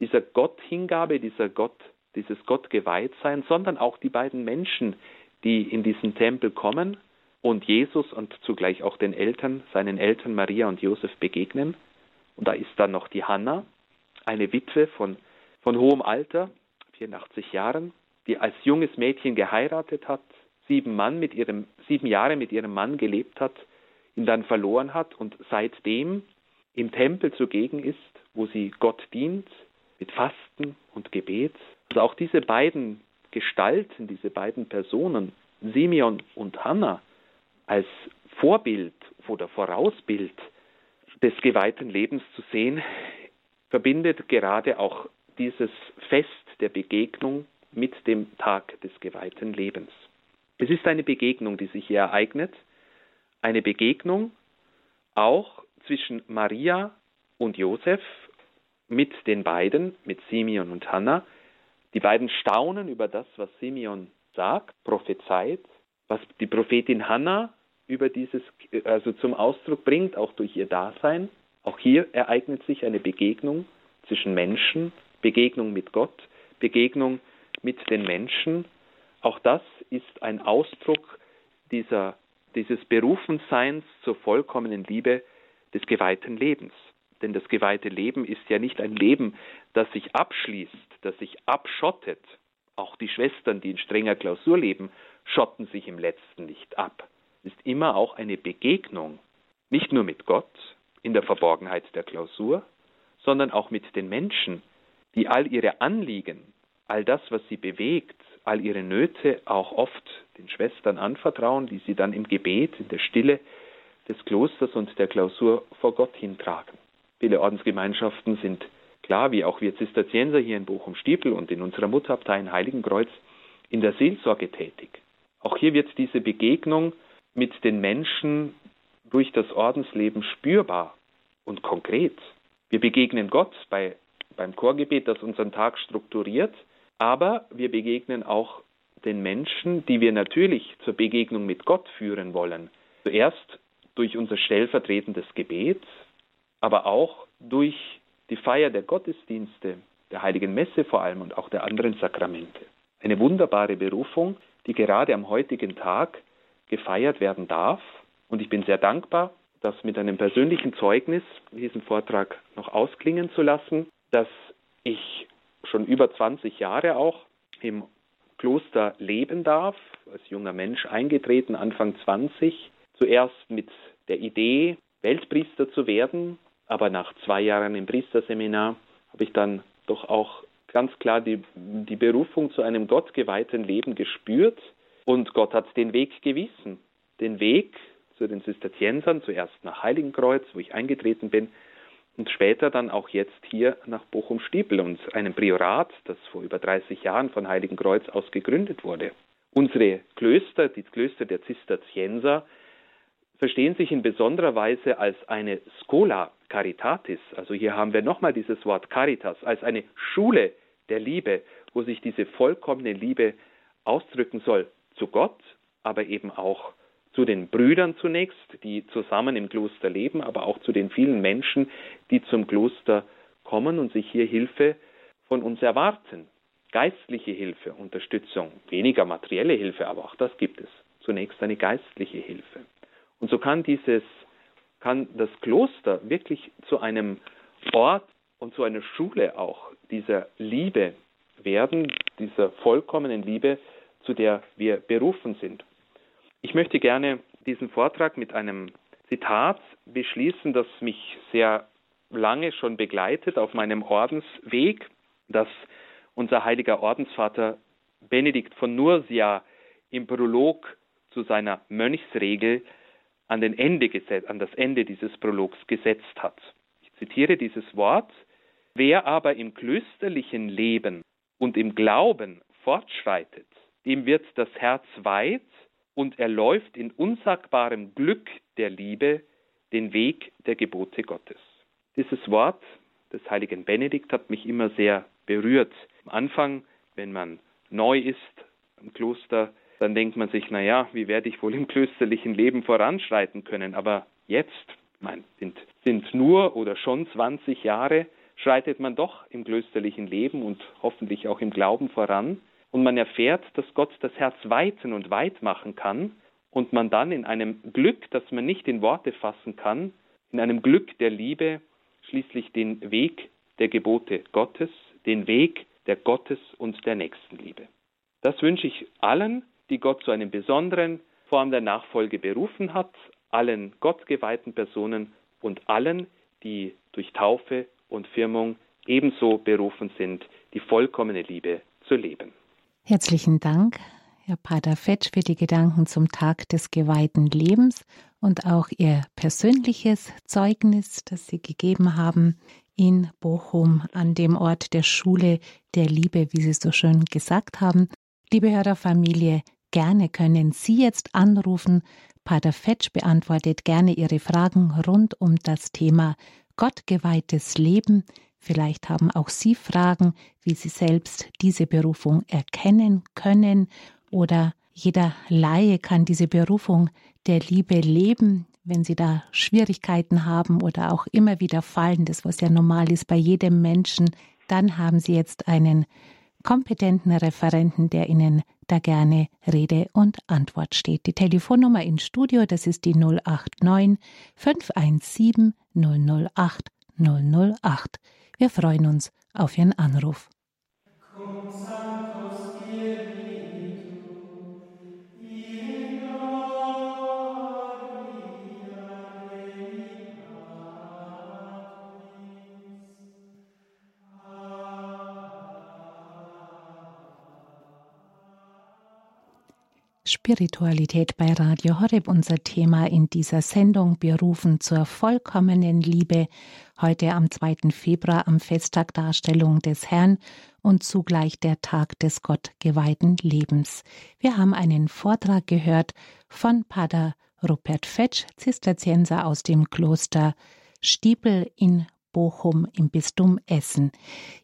dieser Gotthingabe, dieser Gott, dieses Gottgeweihtsein, sondern auch die beiden Menschen, die in diesen Tempel kommen und Jesus und zugleich auch den Eltern, seinen Eltern Maria und Josef begegnen. Und da ist dann noch die Hanna, eine Witwe von von hohem Alter, 84 Jahren, die als junges Mädchen geheiratet hat, sieben, Mann mit ihrem, sieben Jahre mit ihrem Mann gelebt hat, ihn dann verloren hat und seitdem im Tempel zugegen ist, wo sie Gott dient, mit Fasten und Gebet. Also auch diese beiden Gestalten, diese beiden Personen, Simeon und Hannah, als Vorbild oder Vorausbild des geweihten Lebens zu sehen, verbindet gerade auch dieses Fest der Begegnung mit dem Tag des geweihten Lebens. Es ist eine Begegnung, die sich hier ereignet, eine Begegnung auch zwischen Maria und Josef mit den beiden, mit Simeon und Hannah. Die beiden staunen über das, was Simeon sagt, prophezeit, was die Prophetin Hannah über dieses, also zum Ausdruck bringt, auch durch ihr Dasein. Auch hier ereignet sich eine Begegnung zwischen Menschen Begegnung mit Gott, Begegnung mit den Menschen. Auch das ist ein Ausdruck dieser, dieses Berufenseins zur vollkommenen Liebe des geweihten Lebens. Denn das geweihte Leben ist ja nicht ein Leben, das sich abschließt, das sich abschottet. Auch die Schwestern, die in strenger Klausur leben, schotten sich im letzten nicht ab. Es ist immer auch eine Begegnung, nicht nur mit Gott in der Verborgenheit der Klausur, sondern auch mit den Menschen, die all ihre Anliegen, all das, was sie bewegt, all ihre Nöte auch oft den Schwestern anvertrauen, die sie dann im Gebet, in der Stille des Klosters und der Klausur vor Gott hintragen. Viele Ordensgemeinschaften sind klar, wie auch wir Zisterzienser hier in Bochum-Stiepel und in unserer Mutterabtei in Heiligenkreuz, in der Seelsorge tätig. Auch hier wird diese Begegnung mit den Menschen durch das Ordensleben spürbar und konkret. Wir begegnen Gott bei, beim Chorgebet, das unseren Tag strukturiert, aber wir begegnen auch den Menschen, die wir natürlich zur Begegnung mit Gott führen wollen. Zuerst durch unser stellvertretendes Gebet, aber auch durch die Feier der Gottesdienste, der heiligen Messe vor allem und auch der anderen Sakramente. Eine wunderbare Berufung, die gerade am heutigen Tag gefeiert werden darf. Und ich bin sehr dankbar, das mit einem persönlichen Zeugnis diesen Vortrag noch ausklingen zu lassen, dass ich schon über 20 Jahre auch im Kloster leben darf, als junger Mensch eingetreten, Anfang 20, zuerst mit der Idee, Weltpriester zu werden, aber nach zwei Jahren im Priesterseminar habe ich dann doch auch ganz klar die, die Berufung zu einem gottgeweihten Leben gespürt und Gott hat den Weg gewiesen. Den Weg zu den Zisterziensern, zuerst nach Heiligenkreuz, wo ich eingetreten bin, und später dann auch jetzt hier nach Bochum-Stiepel und einem Priorat, das vor über 30 Jahren von Heiligenkreuz aus gegründet wurde. Unsere Klöster, die Klöster der Zisterzienser, verstehen sich in besonderer Weise als eine Schola Caritatis. Also hier haben wir nochmal dieses Wort Caritas, als eine Schule der Liebe, wo sich diese vollkommene Liebe ausdrücken soll zu Gott, aber eben auch zu den Brüdern zunächst, die zusammen im Kloster leben, aber auch zu den vielen Menschen, die zum Kloster kommen und sich hier Hilfe von uns erwarten. Geistliche Hilfe, Unterstützung, weniger materielle Hilfe, aber auch das gibt es. Zunächst eine geistliche Hilfe. Und so kann dieses, kann das Kloster wirklich zu einem Ort und zu einer Schule auch dieser Liebe werden, dieser vollkommenen Liebe, zu der wir berufen sind. Ich möchte gerne diesen Vortrag mit einem Zitat beschließen, das mich sehr lange schon begleitet auf meinem Ordensweg, das unser heiliger Ordensvater Benedikt von Nursia im Prolog zu seiner Mönchsregel an, Ende an das Ende dieses Prologs gesetzt hat. Ich zitiere dieses Wort. Wer aber im klösterlichen Leben und im Glauben fortschreitet, dem wird das Herz weit und er läuft in unsagbarem Glück der Liebe den Weg der Gebote Gottes. Dieses Wort des heiligen Benedikt hat mich immer sehr berührt. Am Anfang, wenn man neu ist im Kloster, dann denkt man sich, naja, wie werde ich wohl im klösterlichen Leben voranschreiten können? Aber jetzt, mein, sind, sind nur oder schon 20 Jahre, schreitet man doch im klösterlichen Leben und hoffentlich auch im Glauben voran und man erfährt, dass Gott das Herz weiten und weit machen kann und man dann in einem Glück, das man nicht in Worte fassen kann, in einem Glück der Liebe schließlich den Weg der Gebote Gottes, den Weg der Gottes und der Nächstenliebe. Das wünsche ich allen, die Gott zu einer besonderen Form der Nachfolge berufen hat, allen gottgeweihten Personen und allen, die durch Taufe und Firmung ebenso berufen sind, die vollkommene Liebe zu leben. Herzlichen Dank, Herr Pater Fetsch, für die Gedanken zum Tag des geweihten Lebens und auch Ihr persönliches Zeugnis, das Sie gegeben haben in Bochum an dem Ort der Schule der Liebe, wie Sie so schön gesagt haben. Liebe Hörerfamilie, gerne können Sie jetzt anrufen. Pater Fetsch beantwortet gerne Ihre Fragen rund um das Thema Gottgeweihtes Leben. Vielleicht haben auch Sie Fragen, wie Sie selbst diese Berufung erkennen können oder jeder Laie kann diese Berufung der Liebe leben, wenn Sie da Schwierigkeiten haben oder auch immer wieder fallen, das was ja normal ist bei jedem Menschen, dann haben Sie jetzt einen kompetenten Referenten, der Ihnen da gerne Rede und Antwort steht. Die Telefonnummer ins Studio, das ist die 089 517 008 008. Wir freuen uns auf Ihren Anruf. Spiritualität bei Radio Horeb, unser Thema in dieser Sendung, berufen zur vollkommenen Liebe, heute am 2. Februar am Festtag Darstellung des Herrn und zugleich der Tag des Gott geweihten Lebens. Wir haben einen Vortrag gehört von Pater Rupert Fetsch, Zisterzienser aus dem Kloster Stiepel in Bochum im Bistum Essen.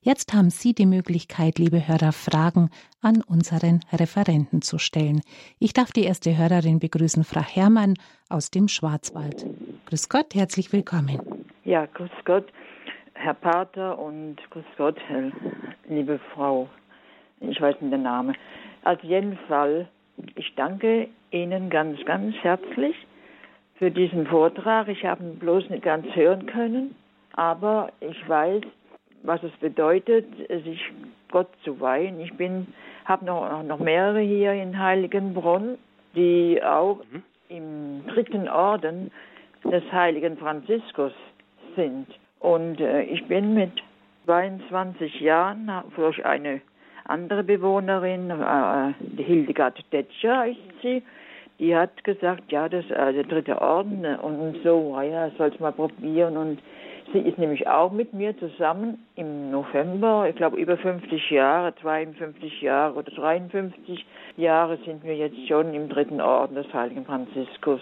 Jetzt haben Sie die Möglichkeit, liebe Hörer, Fragen an unseren Referenten zu stellen. Ich darf die erste Hörerin begrüßen, Frau Herrmann aus dem Schwarzwald. Grüß Gott, herzlich willkommen. Ja, grüß Gott, Herr Pater und grüß Gott, liebe Frau. Ich weiß nicht den Namen. Auf jeden Fall, ich danke Ihnen ganz, ganz herzlich für diesen Vortrag. Ich habe ihn bloß nicht ganz hören können aber ich weiß, was es bedeutet, sich Gott zu weihen. Ich bin, habe noch, noch mehrere hier in Heiligenbrunn, die auch mhm. im dritten Orden des heiligen Franziskus sind. Und äh, ich bin mit 22 Jahren durch eine andere Bewohnerin, äh, die Hildegard Detscher ist sie, die hat gesagt, ja, das ist äh, der dritte Orden und so, ja, soll's mal probieren und Sie ist nämlich auch mit mir zusammen im November, ich glaube über 50 Jahre, 52 Jahre oder 53 Jahre sind wir jetzt schon im dritten Orden des Heiligen Franziskus.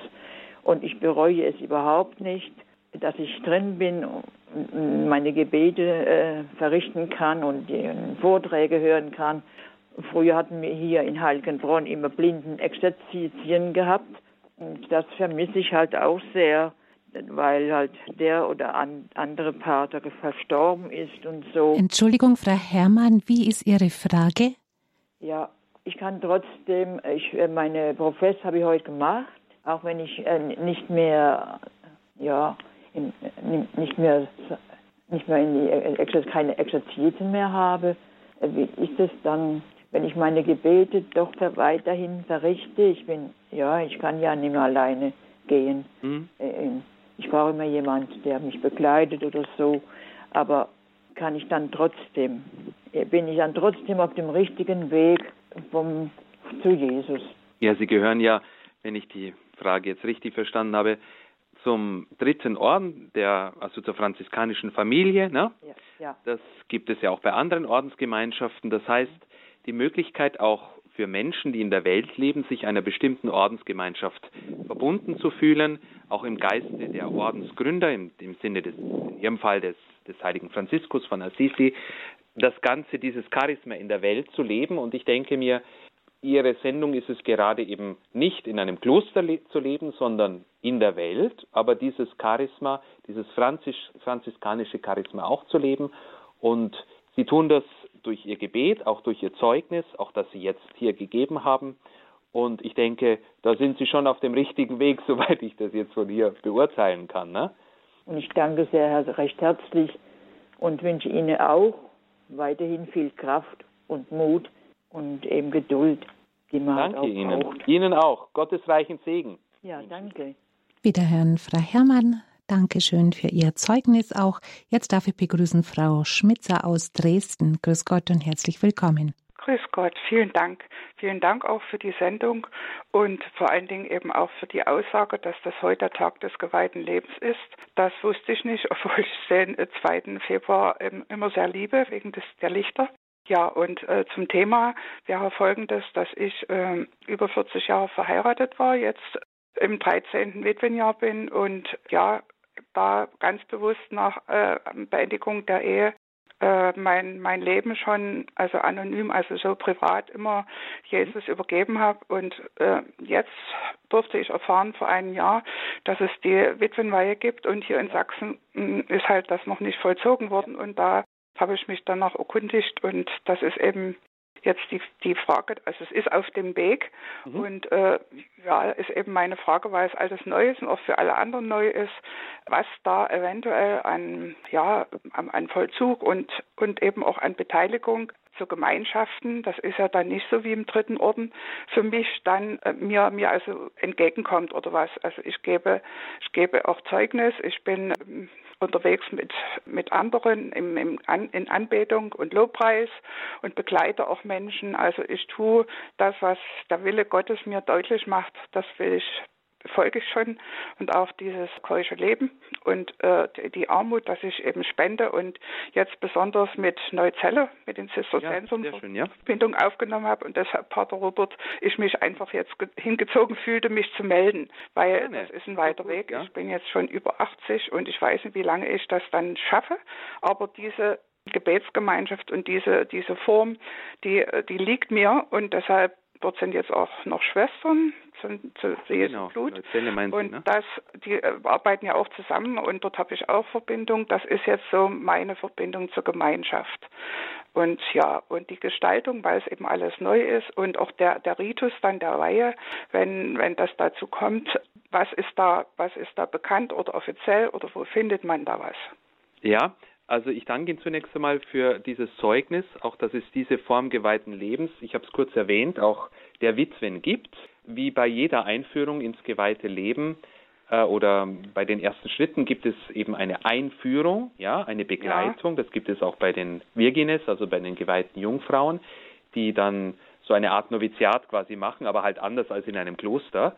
Und ich bereue es überhaupt nicht, dass ich drin bin und meine Gebete äh, verrichten kann und die Vorträge hören kann. Früher hatten wir hier in Heiligenbronn immer blinden Exerzitien gehabt. Und das vermisse ich halt auch sehr weil halt der oder an, andere Pater verstorben ist und so. Entschuldigung, Frau Herrmann, wie ist Ihre Frage? Ja, ich kann trotzdem, ich, äh, meine Profess habe ich heute gemacht, auch wenn ich äh, nicht mehr, ja, in, nicht mehr, nicht mehr in die, keine Exerzitien mehr habe. Äh, wie ist es dann, wenn ich meine Gebete doch weiterhin verrichte? Ich bin, ja, ich kann ja nicht mehr alleine gehen. Mhm. Ich brauche immer jemand, der mich begleitet oder so. Aber kann ich dann trotzdem, bin ich dann trotzdem auf dem richtigen Weg vom, zu Jesus. Ja, Sie gehören ja, wenn ich die Frage jetzt richtig verstanden habe, zum dritten Orden, der, also zur franziskanischen Familie. Ne? Ja, ja. Das gibt es ja auch bei anderen Ordensgemeinschaften. Das heißt, die Möglichkeit auch für Menschen, die in der Welt leben, sich einer bestimmten Ordensgemeinschaft verbunden zu fühlen, auch im Geiste der Ordensgründer, im, im Sinne des, in ihrem Fall des, des heiligen Franziskus von Assisi, das Ganze, dieses Charisma in der Welt zu leben. Und ich denke mir, Ihre Sendung ist es gerade eben nicht in einem Kloster le zu leben, sondern in der Welt, aber dieses Charisma, dieses Franzis franziskanische Charisma auch zu leben. Und Sie tun das durch ihr Gebet, auch durch ihr Zeugnis, auch das sie jetzt hier gegeben haben. Und ich denke, da sind sie schon auf dem richtigen Weg, soweit ich das jetzt von hier beurteilen kann. Ne? Und ich danke sehr recht herzlich und wünsche Ihnen auch weiterhin viel Kraft und Mut und eben Geduld, die man Danke auch Ihnen. Braucht. Ihnen auch. Gottes reichen Segen. Ja, danke. Wiederhören, Frau Herrmann. Dankeschön für Ihr Zeugnis auch. Jetzt darf ich begrüßen Frau Schmitzer aus Dresden. Grüß Gott und herzlich willkommen. Grüß Gott, vielen Dank. Vielen Dank auch für die Sendung und vor allen Dingen eben auch für die Aussage, dass das heute der Tag des geweihten Lebens ist. Das wusste ich nicht, obwohl ich den 2. Februar immer sehr liebe, wegen des, der Lichter. Ja, und äh, zum Thema wäre folgendes, dass ich äh, über 40 Jahre verheiratet war, jetzt im 13. Witwenjahr bin und ja, da ganz bewusst nach äh, Beendigung der Ehe äh, mein, mein Leben schon, also anonym, also so privat immer Jesus übergeben habe. Und äh, jetzt durfte ich erfahren vor einem Jahr, dass es die Witwenweihe gibt. Und hier in Sachsen mh, hm, ist halt das noch nicht vollzogen worden. Und da habe ich mich danach erkundigt. Und das ist eben jetzt die, die Frage, also es ist auf dem Weg mhm. und äh, ja, ist eben meine Frage, weil es alles neu ist und auch für alle anderen neu ist, was da eventuell an, ja, an Vollzug und, und eben auch an Beteiligung zu Gemeinschaften, das ist ja dann nicht so wie im dritten Orden, für mich dann äh, mir, mir also entgegenkommt oder was. Also ich gebe, ich gebe auch Zeugnis, ich bin ähm, unterwegs mit, mit anderen im, im An, in Anbetung und Lobpreis und begleite auch Menschen. Also ich tue das, was der Wille Gottes mir deutlich macht, das will ich folge ich schon und auch dieses keusche Leben und äh, die Armut, dass ich eben spende und jetzt besonders mit Neuzelle, mit den Zisterziensern ja, ja. Verbindung aufgenommen habe und deshalb, Pater Robert, ich mich einfach jetzt hingezogen fühlte, mich zu melden, weil Gerne. das ist ein weiter gut, Weg. Ja. Ich bin jetzt schon über 80 und ich weiß nicht, wie lange ich das dann schaffe, aber diese Gebetsgemeinschaft und diese, diese Form, die, die liegt mir und deshalb Dort sind jetzt auch noch Schwestern zu, zu Jesu genau, Blut. und ne? das, die äh, arbeiten ja auch zusammen und dort habe ich auch Verbindung. Das ist jetzt so meine Verbindung zur Gemeinschaft. Und ja, und die Gestaltung, weil es eben alles neu ist und auch der, der Ritus dann der Weihe, wenn, wenn das dazu kommt, was ist da, was ist da bekannt oder offiziell oder wo findet man da was? Ja, also ich danke Ihnen zunächst einmal für dieses Zeugnis, auch dass es diese Form geweihten Lebens, ich habe es kurz erwähnt, auch der Witwen gibt. Wie bei jeder Einführung ins geweihte Leben äh, oder bei den ersten Schritten gibt es eben eine Einführung, ja, eine Begleitung. Ja. Das gibt es auch bei den Virgines, also bei den geweihten Jungfrauen, die dann so eine Art Noviziat quasi machen, aber halt anders als in einem Kloster.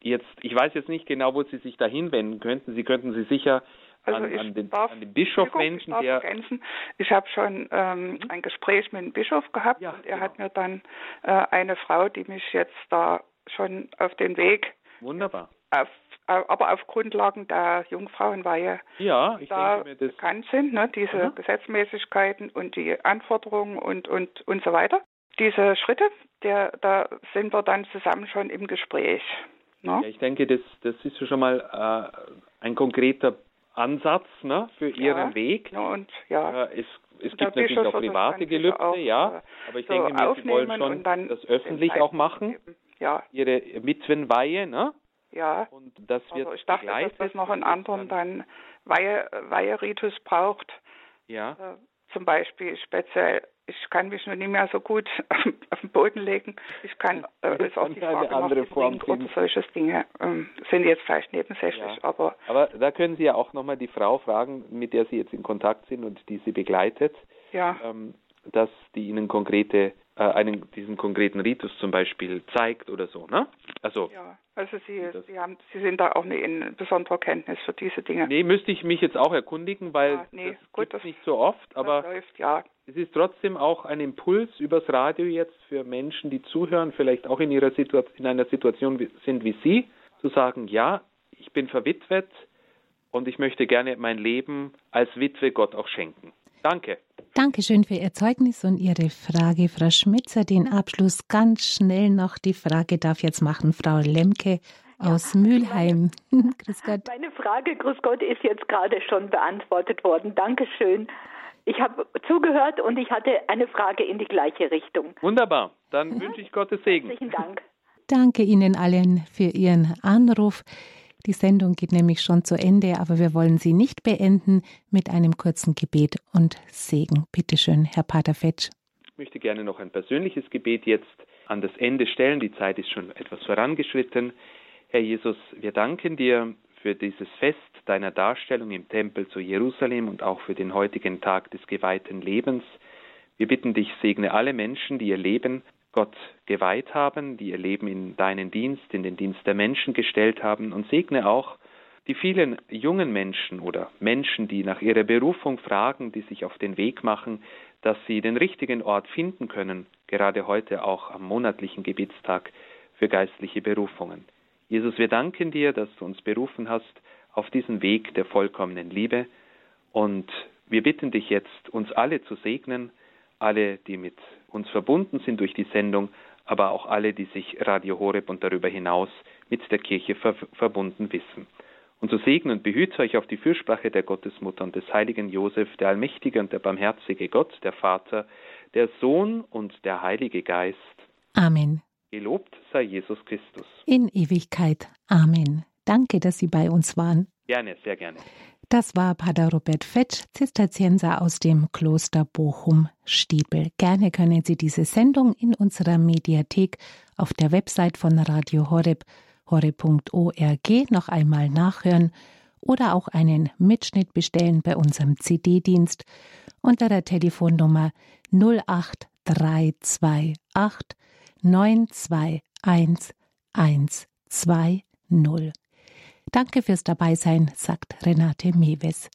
Jetzt, ich weiß jetzt nicht genau, wo Sie sich da hinwenden könnten. Sie könnten Sie sicher also an, an, den, darf, an den Bischof wenden, ich der. Ergänzen. Ich habe schon ähm, mhm. ein Gespräch mit dem Bischof gehabt ja, und er genau. hat mir dann äh, eine Frau, die mich jetzt da schon auf den Weg. Wunderbar. Auf, aber auf Grundlagen der Jungfrauenweihe ja, da denke bekannt sind, ne, diese mhm. Gesetzmäßigkeiten und die Anforderungen und, und, und so weiter. Diese Schritte, der, da sind wir dann zusammen schon im Gespräch. Ne? Ja, ich denke, das, das ist schon mal äh, ein konkreter Ansatz ne, für Ihren ja, Weg. Ja, und, ja. Äh, es, es gibt natürlich auch private Gelübde, auch, ja, äh, aber ich so denke mir, Sie wollen schon das öffentlich auch machen. Ja. Ihre Witwenweihe, ne? Ja. Und das wird also ich dachte, dass das noch einen anderen dann Weihe, Weiheritus braucht. Ja. Äh, zum Beispiel speziell ich kann mich nur nicht mehr so gut auf den Boden legen. Ich kann, äh, ist auch die Frage andere Form oder solche Dinge ähm, sind jetzt vielleicht nebensächlich, ja. aber. Aber da können Sie ja auch nochmal die Frau fragen, mit der Sie jetzt in Kontakt sind und die Sie begleitet. Ja. Ähm, dass die Ihnen konkrete äh, einen, diesen konkreten Ritus zum Beispiel zeigt oder so, ne? Also ja, also Sie, Sie haben, Sie sind da auch in besonderer Kenntnis für diese Dinge. Nee, müsste ich mich jetzt auch erkundigen, weil ja, nee, das gut, das nicht so oft, aber läuft, ja. es ist trotzdem auch ein Impuls übers Radio jetzt für Menschen, die zuhören, vielleicht auch in ihrer Situation, in einer Situation sind wie Sie, zu sagen, ja, ich bin verwitwet und ich möchte gerne mein Leben als Witwe Gott auch schenken. Danke. Dankeschön für Ihr Zeugnis und Ihre Frage, Frau Schmitzer. Den Abschluss ganz schnell noch. Die Frage darf jetzt machen Frau Lemke aus ja, Mülheim. Meine, grüß Gott. Meine Frage, grüß Gott, ist jetzt gerade schon beantwortet worden. Dankeschön. Ich habe zugehört und ich hatte eine Frage in die gleiche Richtung. Wunderbar. Dann mhm. wünsche ich Gottes Segen. Herzlichen Dank. Danke Ihnen allen für Ihren Anruf. Die Sendung geht nämlich schon zu Ende, aber wir wollen sie nicht beenden mit einem kurzen Gebet und Segen. Bitte schön, Herr Pater Fetsch. Ich möchte gerne noch ein persönliches Gebet jetzt an das Ende stellen. Die Zeit ist schon etwas vorangeschritten. Herr Jesus, wir danken dir für dieses Fest deiner Darstellung im Tempel zu Jerusalem und auch für den heutigen Tag des geweihten Lebens. Wir bitten dich, segne alle Menschen, die ihr Leben Gott geweiht haben, die ihr Leben in deinen Dienst, in den Dienst der Menschen gestellt haben und segne auch die vielen jungen Menschen oder Menschen, die nach ihrer Berufung fragen, die sich auf den Weg machen, dass sie den richtigen Ort finden können, gerade heute auch am monatlichen Gebetstag für geistliche Berufungen. Jesus, wir danken dir, dass du uns berufen hast auf diesen Weg der vollkommenen Liebe und wir bitten dich jetzt, uns alle zu segnen, alle, die mit uns verbunden sind durch die Sendung, aber auch alle, die sich Radio Horeb und darüber hinaus mit der Kirche ver verbunden wissen. Und so segne und behüte euch auf die Fürsprache der Gottesmutter und des heiligen Josef, der allmächtige und der barmherzige Gott, der Vater, der Sohn und der Heilige Geist. Amen. Gelobt sei Jesus Christus. In Ewigkeit. Amen. Danke, dass Sie bei uns waren. Gerne, sehr gerne. Das war Pater Robert Fetsch, Zisterzienser aus dem Kloster Bochum-Stiepel. Gerne können Sie diese Sendung in unserer Mediathek auf der Website von Radio Horeb, horeb.org, noch einmal nachhören oder auch einen Mitschnitt bestellen bei unserem CD-Dienst unter der Telefonnummer 08328 921 120. Danke fürs Dabeisein, sagt Renate Mewes.